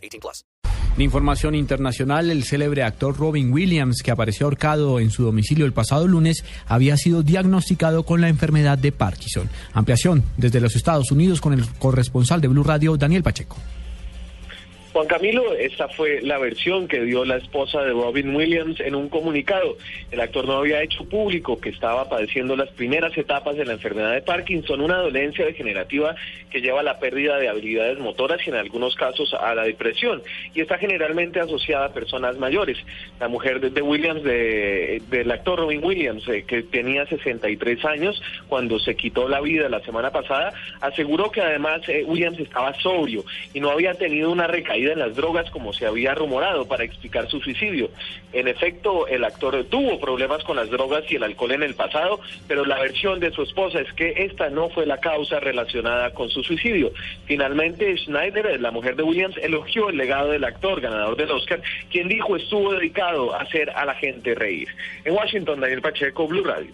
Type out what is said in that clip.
18 plus. De información internacional, el célebre actor Robin Williams, que apareció ahorcado en su domicilio el pasado lunes, había sido diagnosticado con la enfermedad de Parkinson. Ampliación desde los Estados Unidos con el corresponsal de Blue Radio, Daniel Pacheco. Juan Camilo, esta fue la versión que dio la esposa de Robin Williams en un comunicado. El actor no había hecho público que estaba padeciendo las primeras etapas de la enfermedad de Parkinson, una dolencia degenerativa que lleva a la pérdida de habilidades motoras y en algunos casos a la depresión, y está generalmente asociada a personas mayores. La mujer de, Williams, de, del actor Robin Williams, eh, que tenía 63 años cuando se quitó la vida la semana pasada, aseguró que además eh, Williams estaba sobrio y no había tenido una recaída en las drogas como se había rumorado para explicar su suicidio. En efecto, el actor tuvo problemas con las drogas y el alcohol en el pasado, pero la versión de su esposa es que esta no fue la causa relacionada con su suicidio. Finalmente, Schneider, la mujer de Williams, elogió el legado del actor ganador del Oscar, quien dijo estuvo dedicado a hacer a la gente reír. En Washington, Daniel Pacheco, Blue Radio.